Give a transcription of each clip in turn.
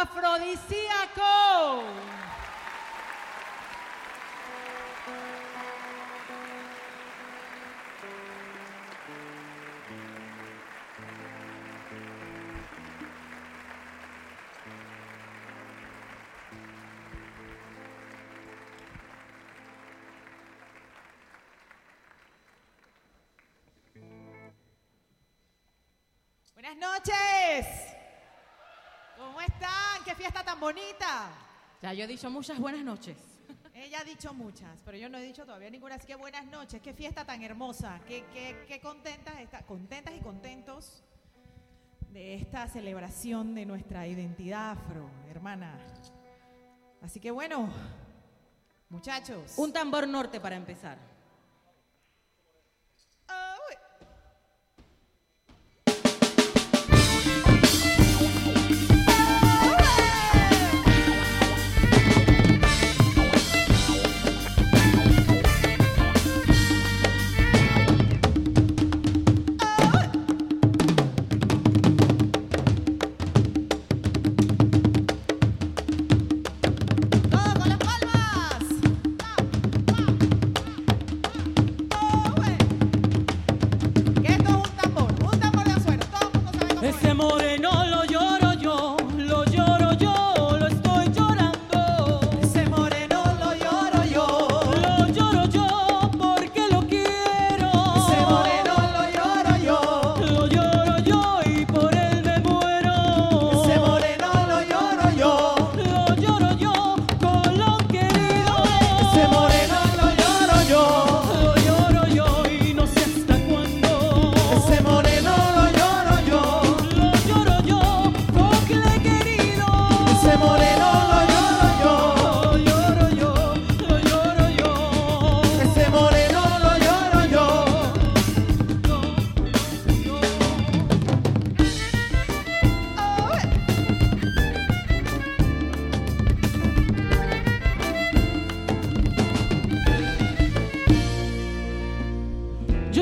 Afrodisíaco. Buenas noches. ¿Cómo están? ¿Qué fiesta tan bonita? Ya yo he dicho muchas buenas noches. Ella ha dicho muchas, pero yo no he dicho todavía ninguna. Así que buenas noches. Qué fiesta tan hermosa. Qué, qué, qué contentas, está, contentas y contentos de esta celebración de nuestra identidad afro, hermana. Así que bueno, muchachos. Un tambor norte para empezar.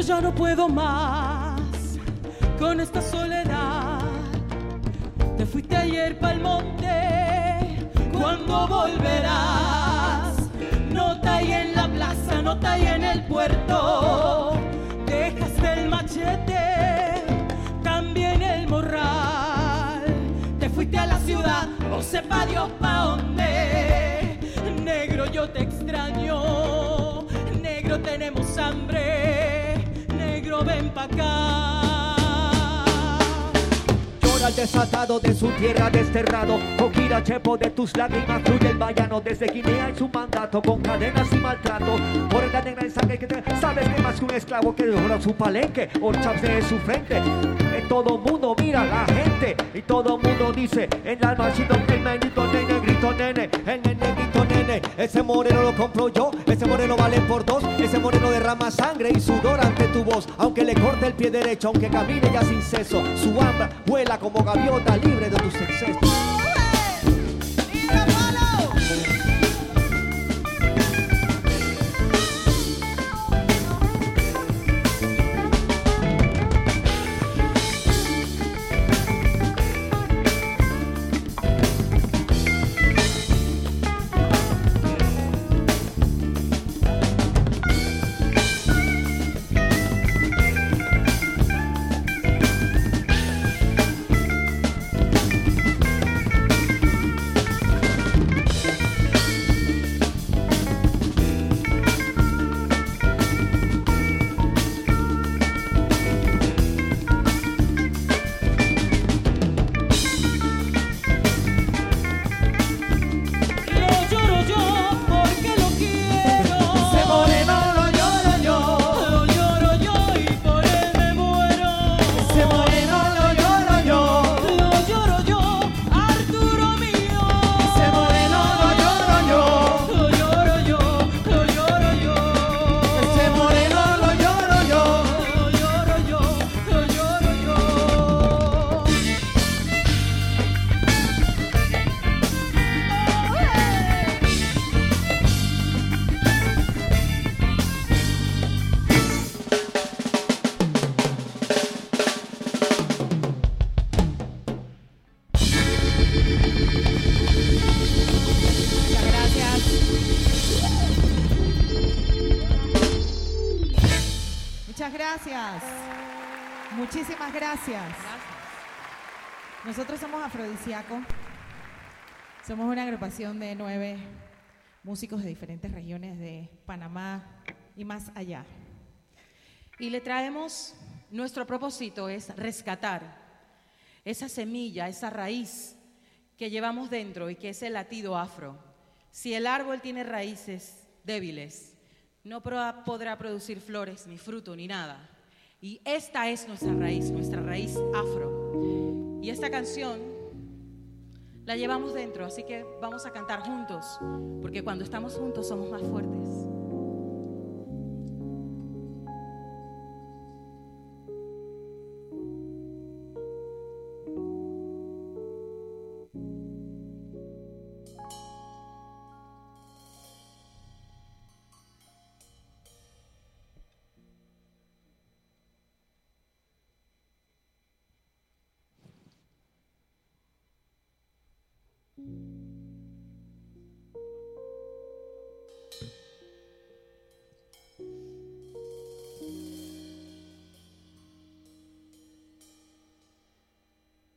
Yo ya no puedo más con esta soledad. Te fuiste ayer pa'l monte, ¿cuándo volverás? No te hay en la plaza, no te hay en el puerto. Dejaste el machete, también el morral. Te fuiste a la ciudad, o sepa Dios pa' dónde. Negro, yo te extraño. Negro, tenemos hambre. Ven pa' acá. Llora el desatado de su tierra desterrado. Coquira Chepo de tus lágrimas fluye el vallano. Desde Guinea y su mandato con cadenas y maltrato. Por la negra en sangre que te sabes que más que un esclavo que llora su palenque O chaps de su frente. En todo mundo mira la gente Y todo mundo dice En la que el menito nene grito nene El nene Ese moreno lo compro yo Ese moreno vale por dos. Ese moreno derrama sangre y sudor ante tu voz. Aunque le corte el pie derecho Aunque camine ya sin ceso Su hambre vuela como gaviota libre de tus excesos Somos una agrupación de nueve músicos de diferentes regiones de Panamá y más allá. Y le traemos, nuestro propósito es rescatar esa semilla, esa raíz que llevamos dentro y que es el latido afro. Si el árbol tiene raíces débiles, no podrá producir flores, ni fruto, ni nada. Y esta es nuestra raíz, nuestra raíz afro. Y esta canción la llevamos dentro, así que vamos a cantar juntos, porque cuando estamos juntos somos más fuertes.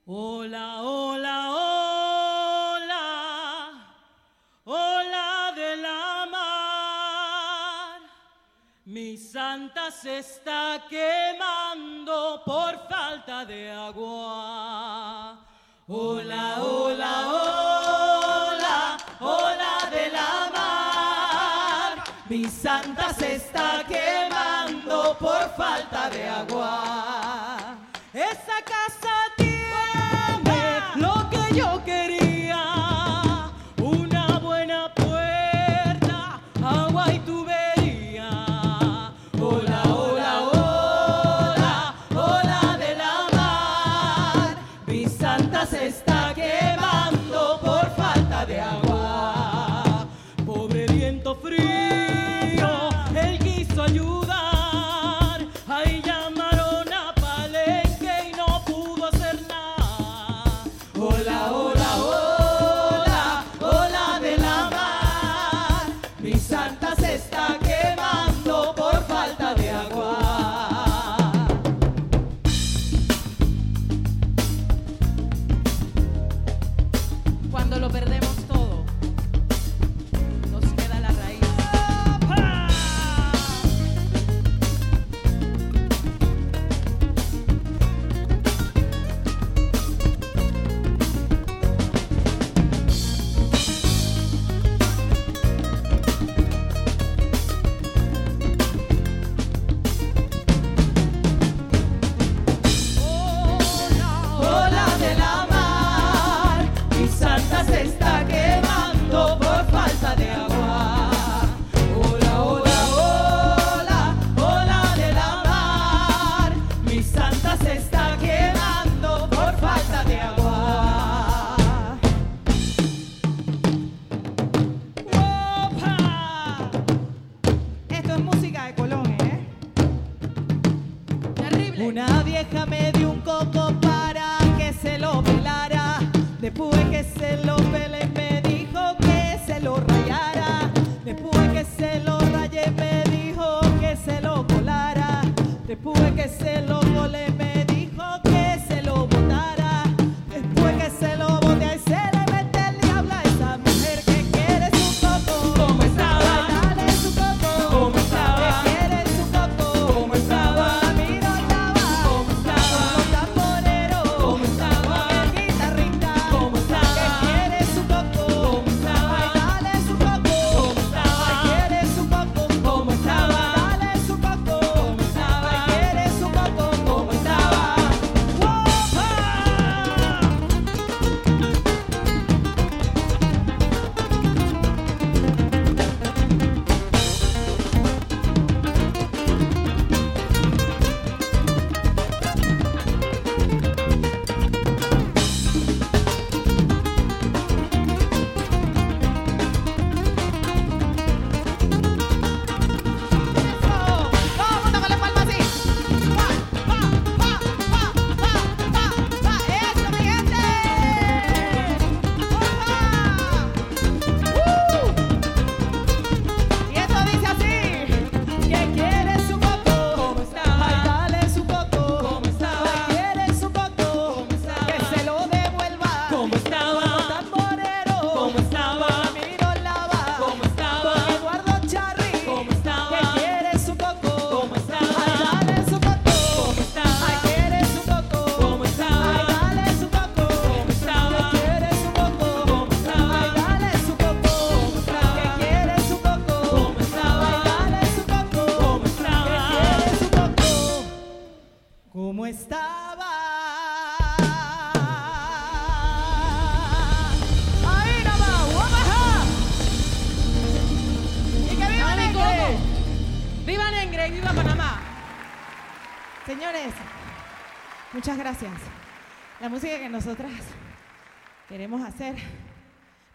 Hola, hola, hola, hola de la mar, mi santa se está.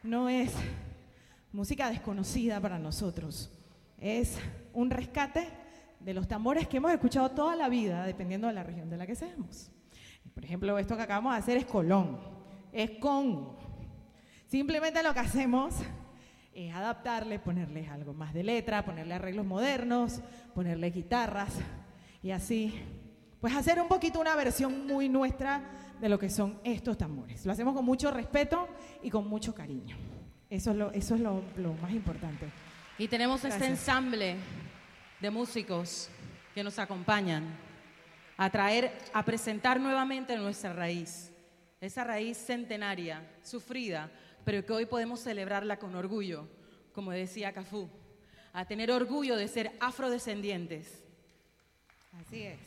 No es música desconocida para nosotros. Es un rescate de los tambores que hemos escuchado toda la vida, dependiendo de la región de la que seamos. Por ejemplo, esto que acabamos de hacer es Colón, es Congo. Simplemente lo que hacemos es adaptarle, ponerle algo más de letra, ponerle arreglos modernos, ponerle guitarras y así, pues hacer un poquito una versión muy nuestra de lo que son estos tambores. Lo hacemos con mucho respeto y con mucho cariño. Eso es lo, eso es lo, lo más importante. Y tenemos este Gracias. ensamble de músicos que nos acompañan a traer, a presentar nuevamente nuestra raíz, esa raíz centenaria, sufrida, pero que hoy podemos celebrarla con orgullo, como decía Cafú, a tener orgullo de ser afrodescendientes. Así es.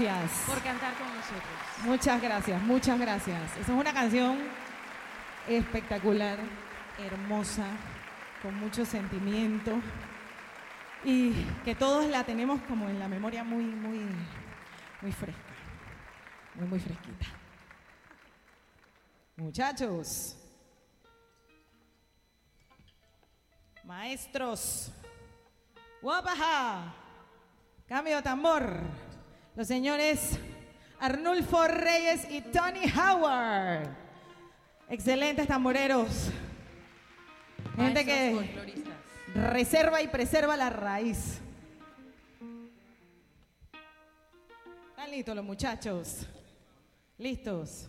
Gracias. por cantar con nosotros. Muchas gracias, muchas gracias. Esa es una canción espectacular, hermosa, con mucho sentimiento y que todos la tenemos como en la memoria muy, muy, muy fresca, muy, muy fresquita. Muchachos, maestros, guapaja, cambio de tambor, los señores Arnulfo Reyes y Tony Howard. Excelentes tamboreros. Gente que reserva y preserva la raíz. ¿Están listos los muchachos? ¿Listos?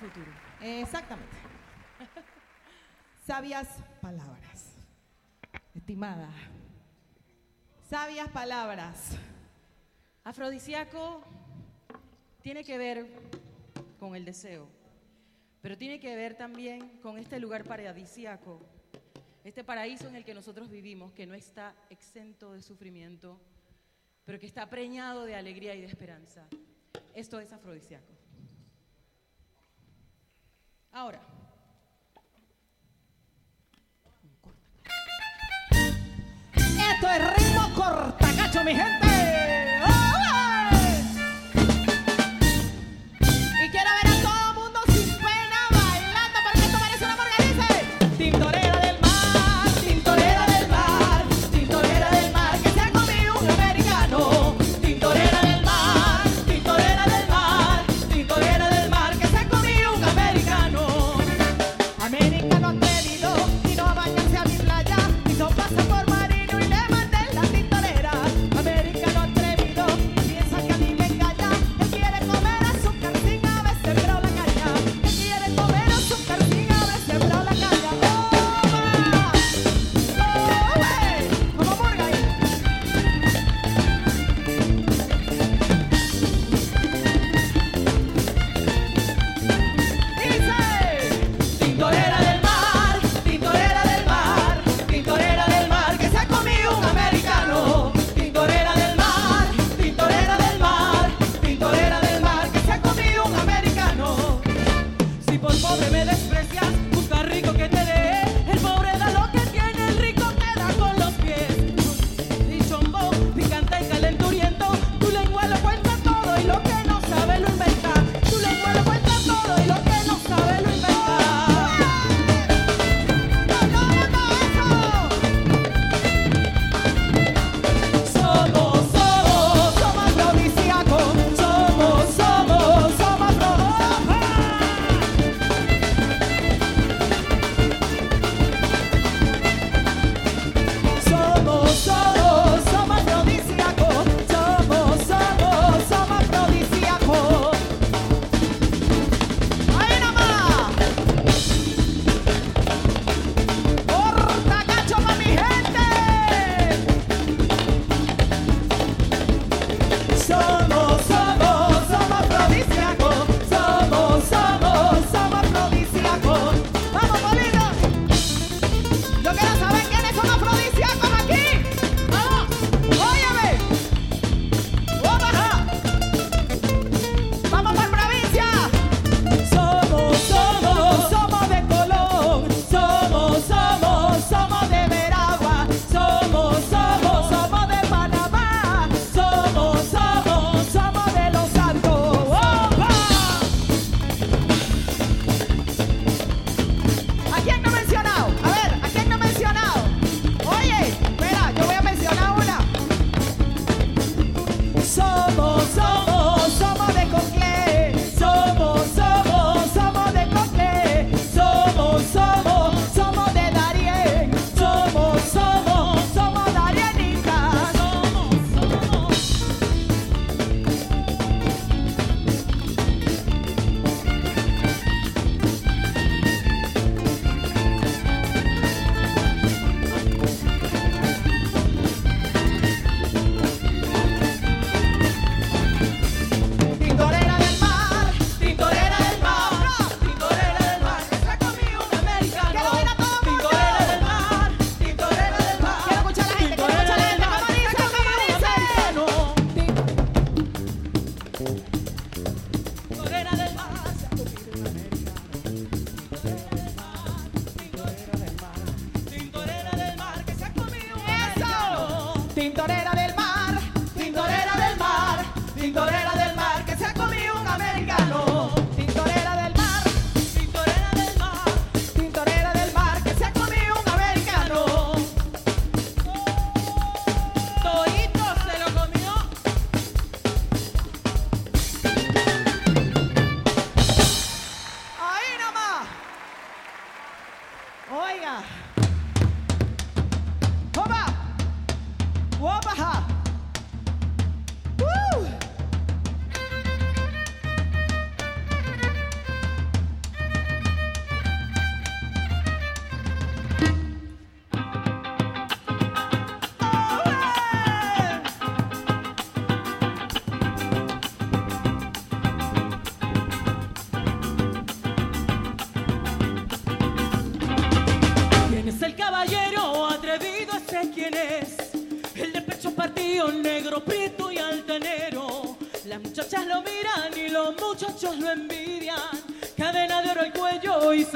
futuro. Exactamente. Sabias palabras. Estimada. Sabias palabras. Afrodisíaco tiene que ver con el deseo, pero tiene que ver también con este lugar paradisíaco, este paraíso en el que nosotros vivimos, que no está exento de sufrimiento, pero que está preñado de alegría y de esperanza. Esto es afrodisíaco. Ahora. Esto es ritmo cortacacho, mi gente.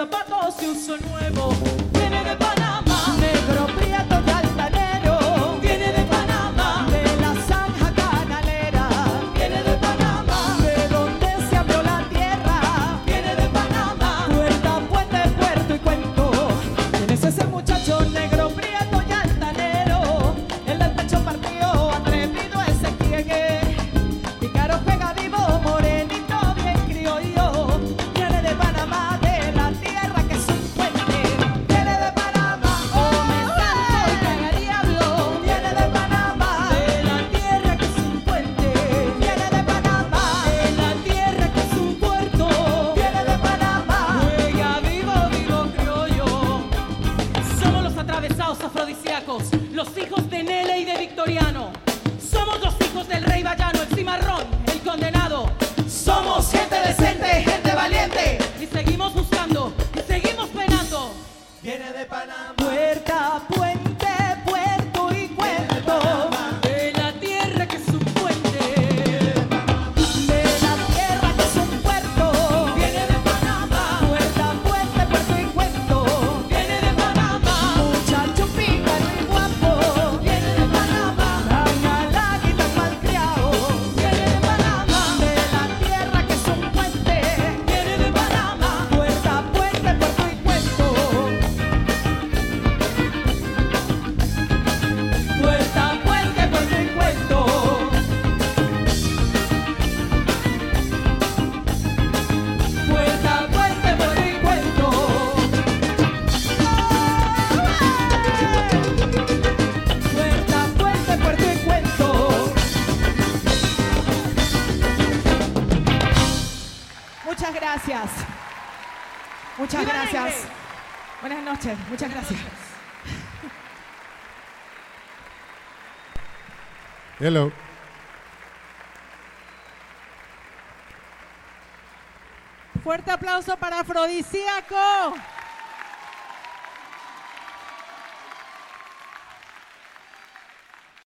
zapatos y un sol nuevo. muchas gracias. Hello. Fuerte aplauso para Afrodisíaco.